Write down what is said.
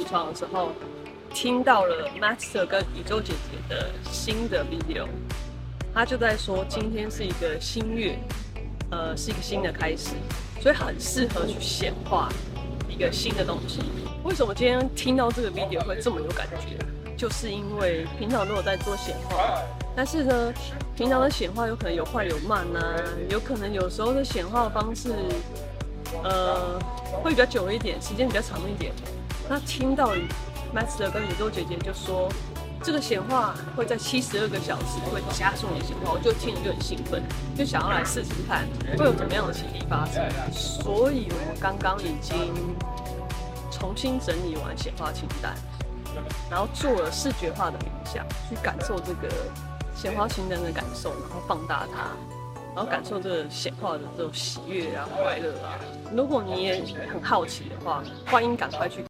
起床的时候，听到了 Master 跟宇宙姐姐的新的 video，他就在说今天是一个新月，呃，是一个新的开始，所以很适合去显化一个新的东西。为什么今天听到这个 video 会这么有感觉？就是因为平常都有在做显化，但是呢，平常的显化有可能有快有慢呐、有可能有时候的显化的方式，呃，会比较久一点，时间比较长一点。那听到 Master 跟宇宙姐姐就说，这个显化会在七十二个小时会加速你显化，我就听了就很兴奋，就想要来试试看会有怎么样的奇迹发生。所以我们刚刚已经重新整理完显化清单，然后做了视觉化的冥想，去感受这个显化清单的感受，然后放大它，然后感受这个显化的这种喜悦啊、快乐啊。如果你也很好奇的话，欢迎赶快去。